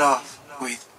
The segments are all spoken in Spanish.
love with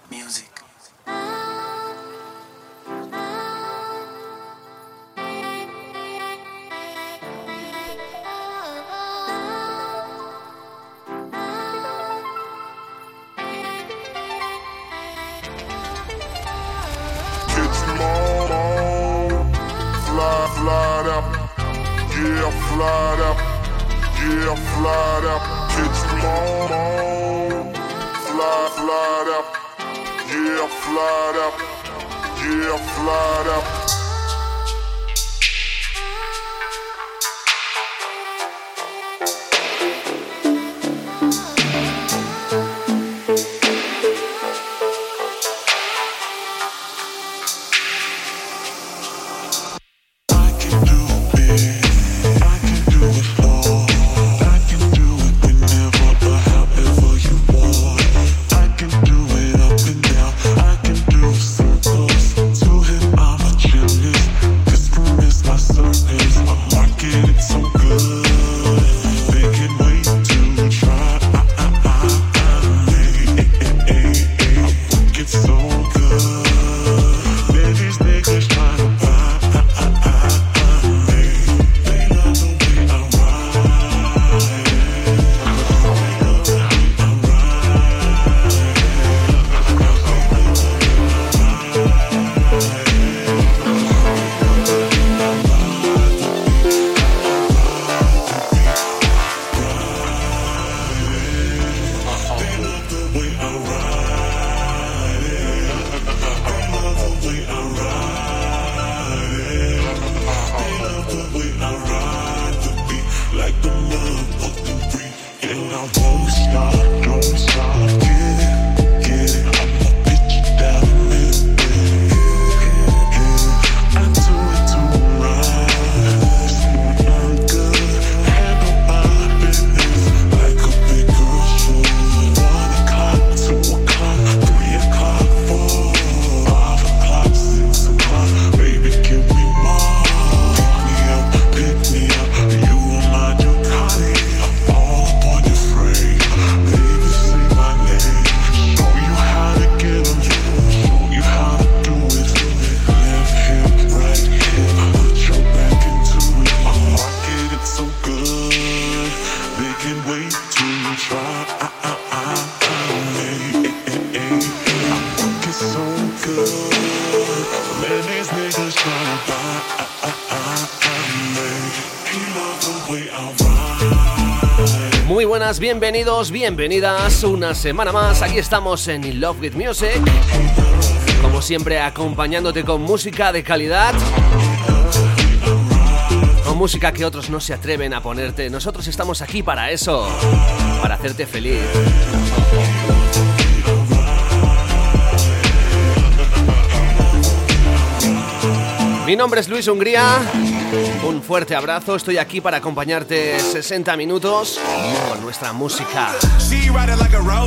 bienvenidas una semana más. Aquí estamos en In Love with Music. Como siempre, acompañándote con música de calidad. O música que otros no se atreven a ponerte. Nosotros estamos aquí para eso. Para hacerte feliz. Mi nombre es Luis Hungría. Un fuerte abrazo, estoy aquí para acompañarte 60 minutos con nuestra música.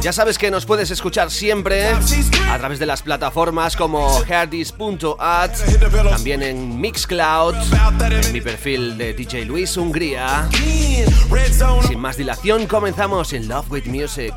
Ya sabes que nos puedes escuchar siempre a través de las plataformas como herdis.at, también en Mixcloud, en mi perfil de DJ Luis Hungría. Sin más dilación, comenzamos en Love with Music.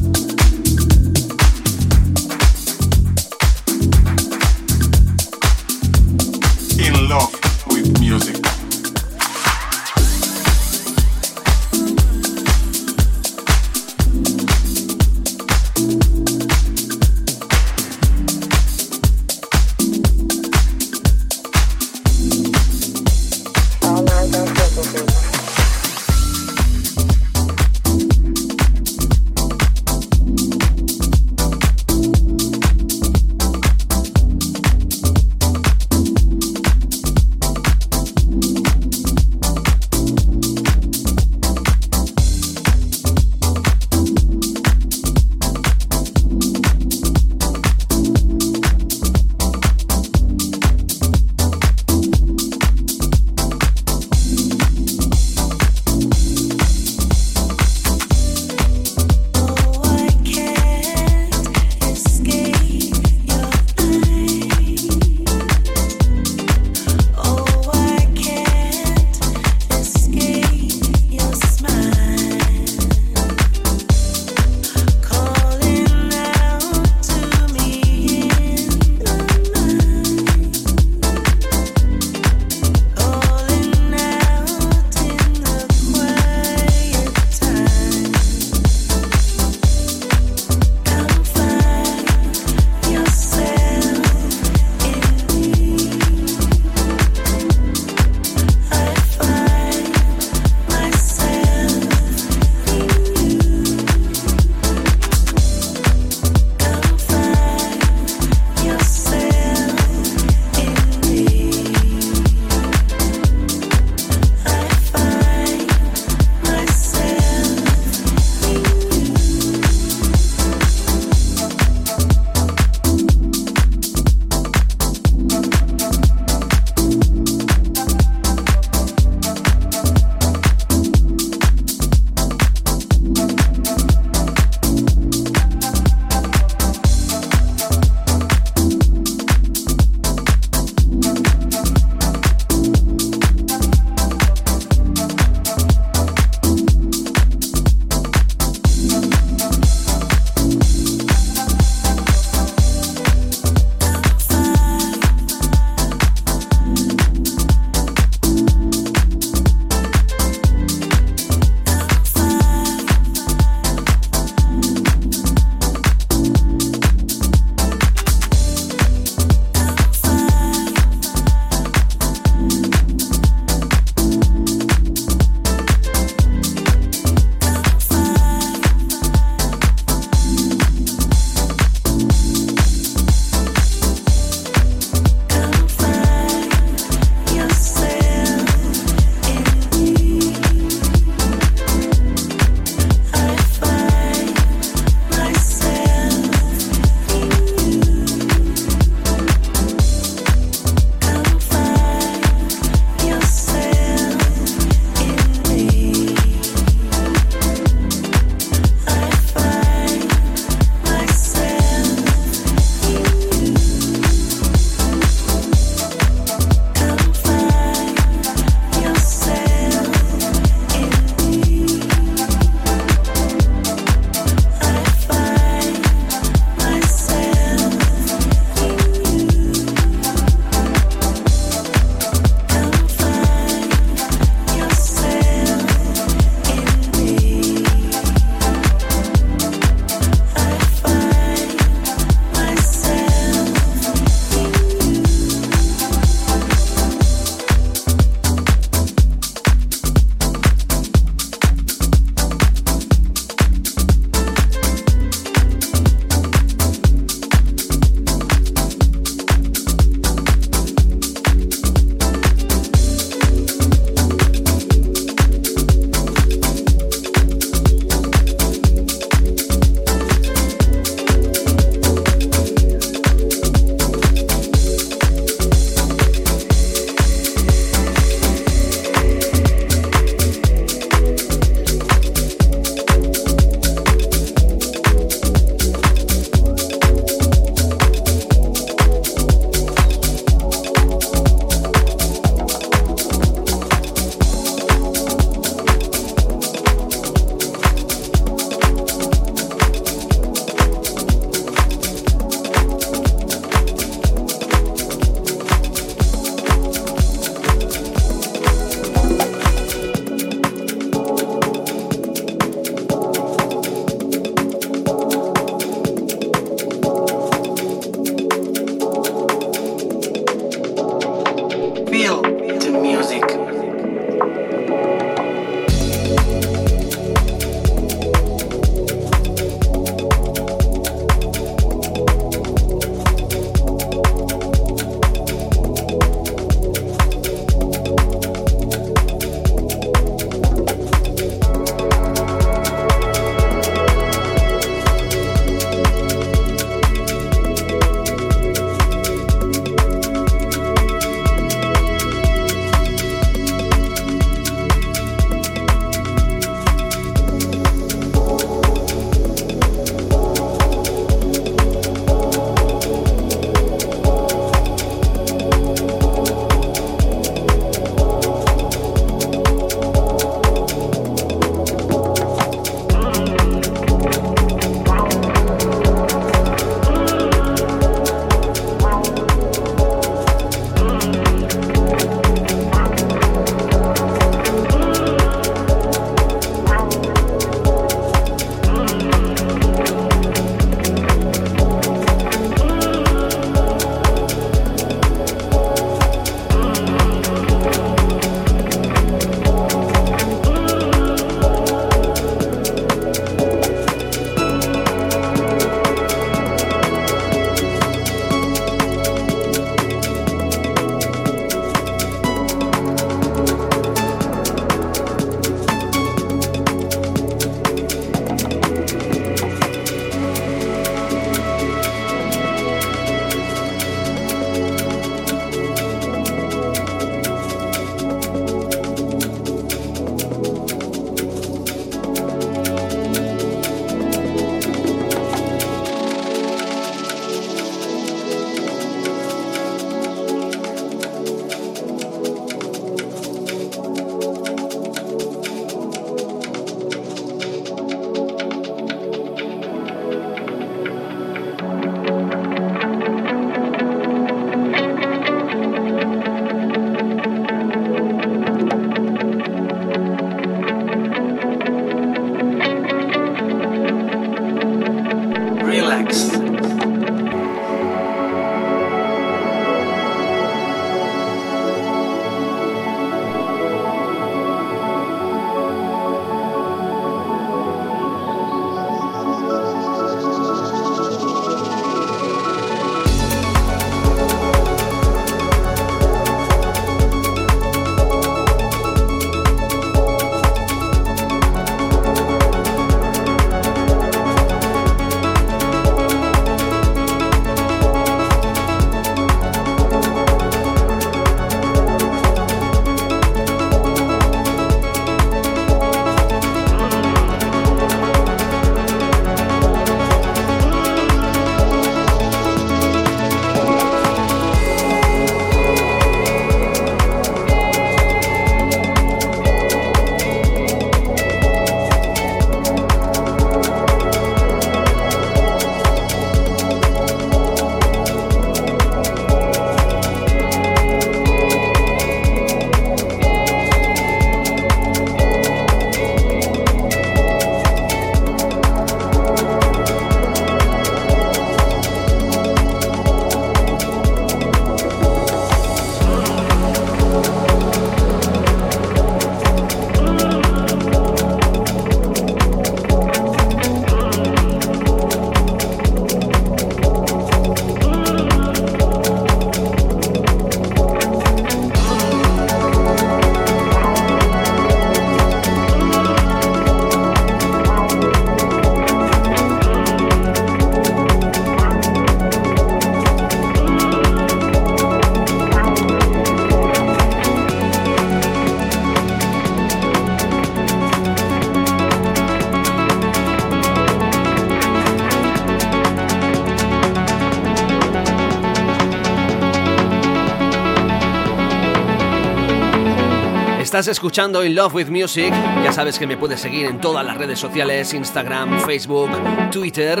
Estás escuchando In Love with Music. Ya sabes que me puedes seguir en todas las redes sociales: Instagram, Facebook, Twitter.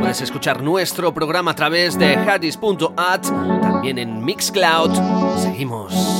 Puedes escuchar nuestro programa a través de hadis.at, también en Mixcloud. Seguimos.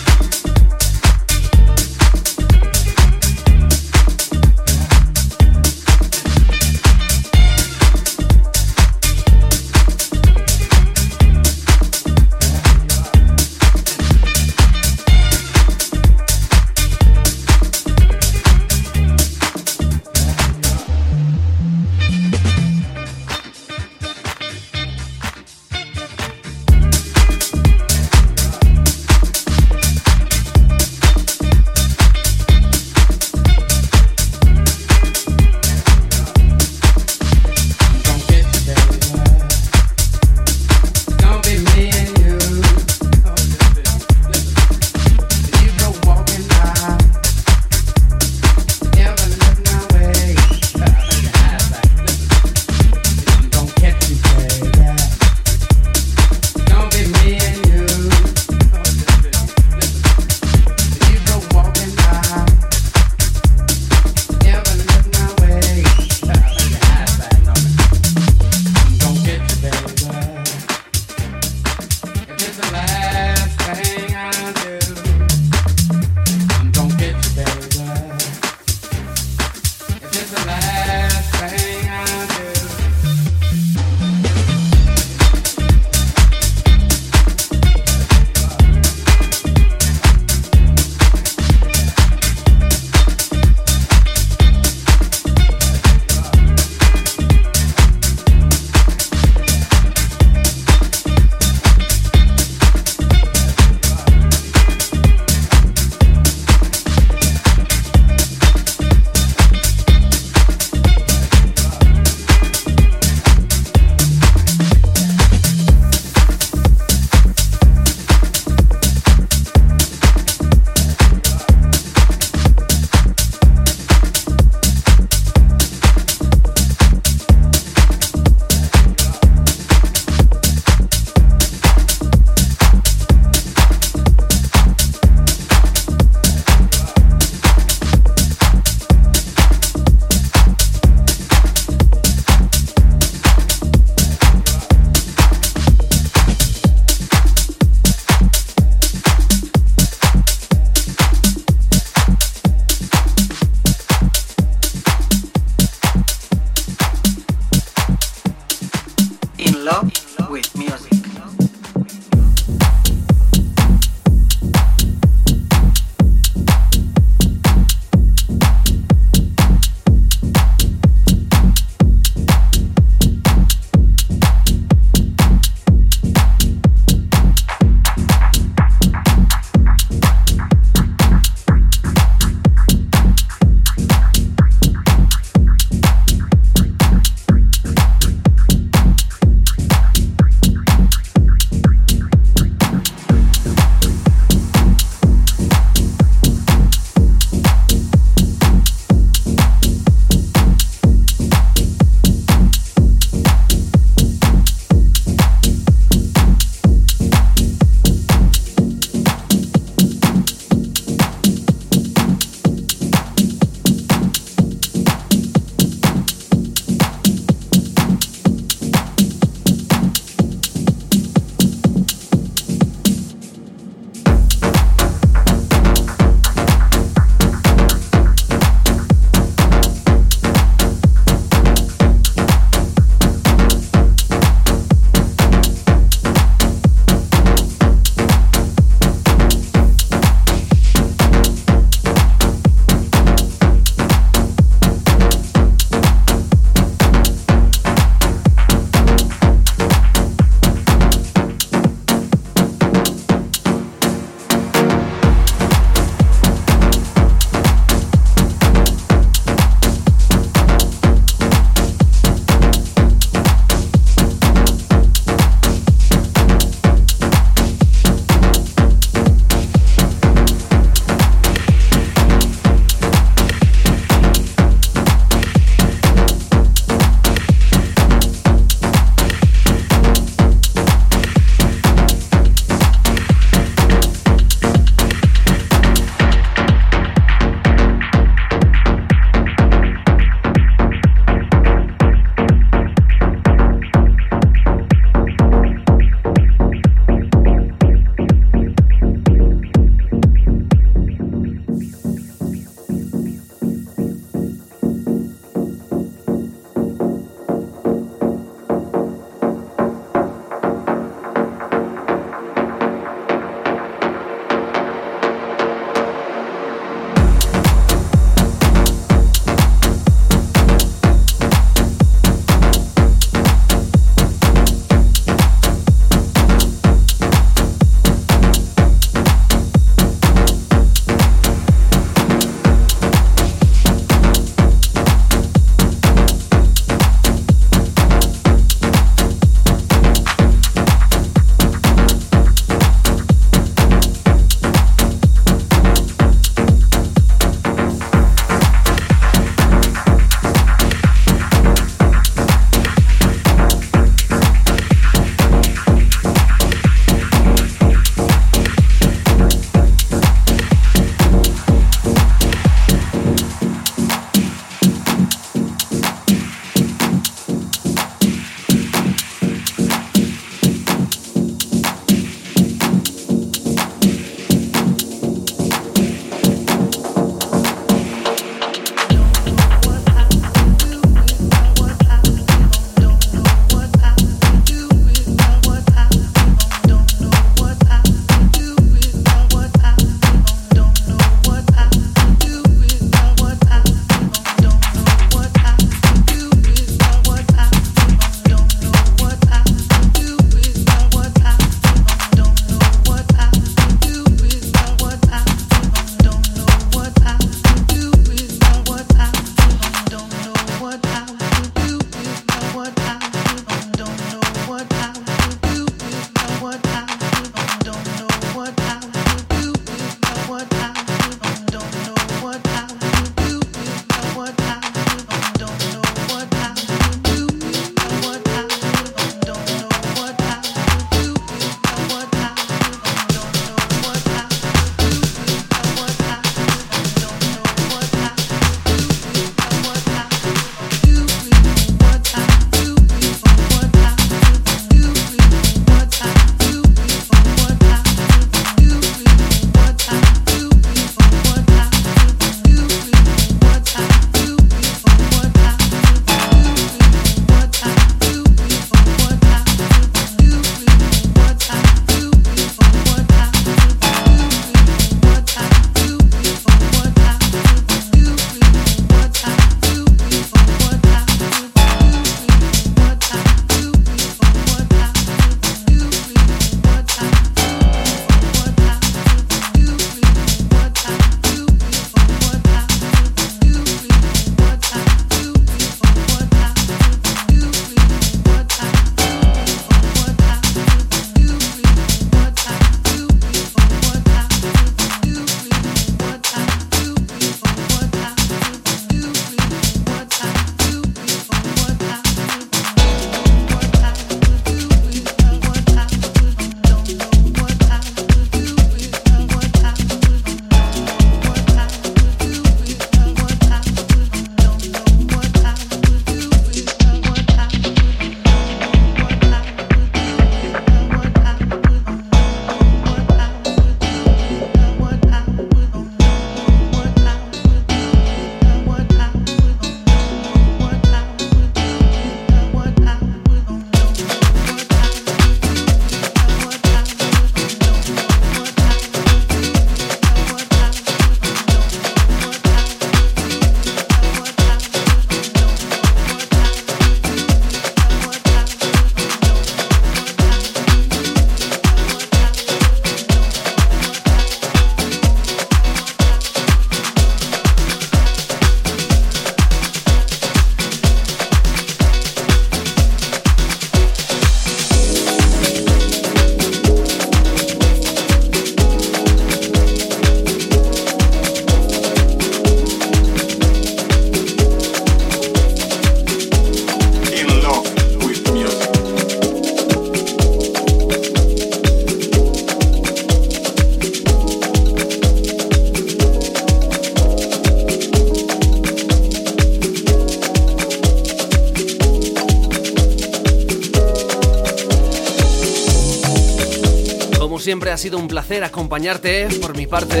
Ha sido un placer acompañarte por mi parte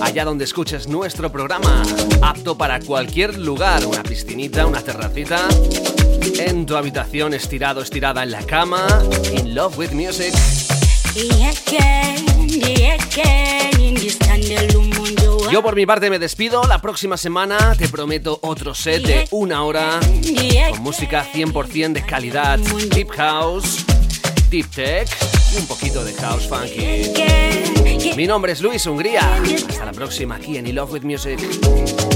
allá donde escuches nuestro programa, apto para cualquier lugar, una piscinita, una terracita, en tu habitación estirado, estirada en la cama, in love with music. Yo por mi parte me despido, la próxima semana te prometo otro set de una hora con música 100% de calidad, deep house, deep tech, un poquito de house funky. Mi nombre es Luis Hungría, hasta la próxima aquí en I Love With Music.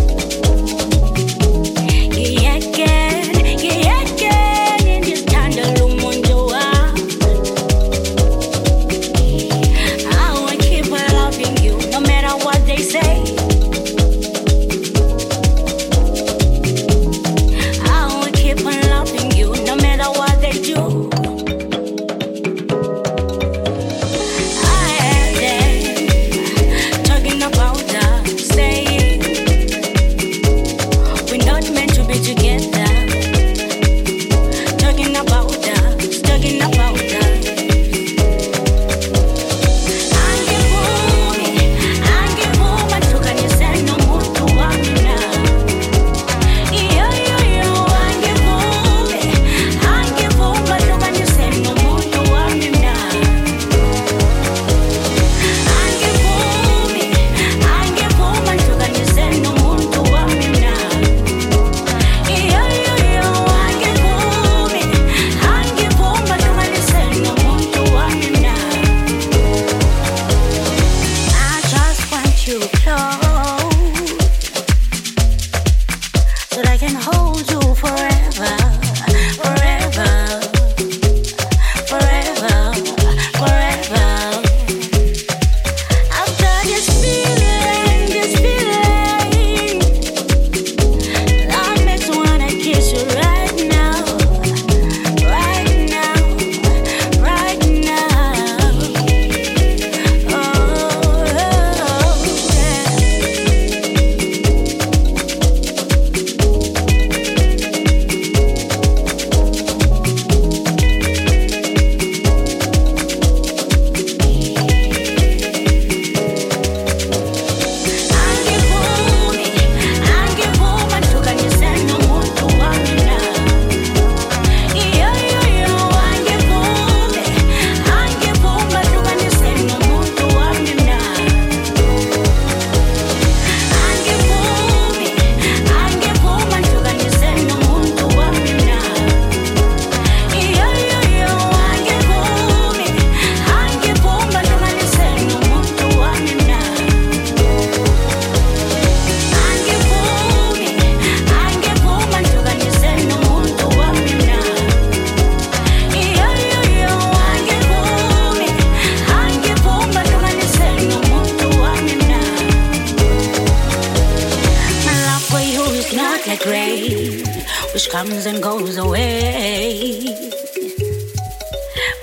and goes away.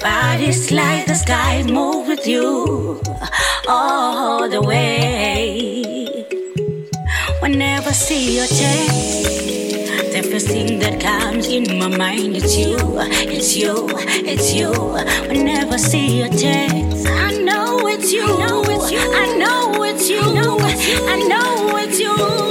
Bodies like the sky move with you all the way. Whenever I see your face, the first thing that comes in my mind it's you, it's you, it's you. Whenever I see your face, I know it's you, I know it's you, I know it's you, I know it's you.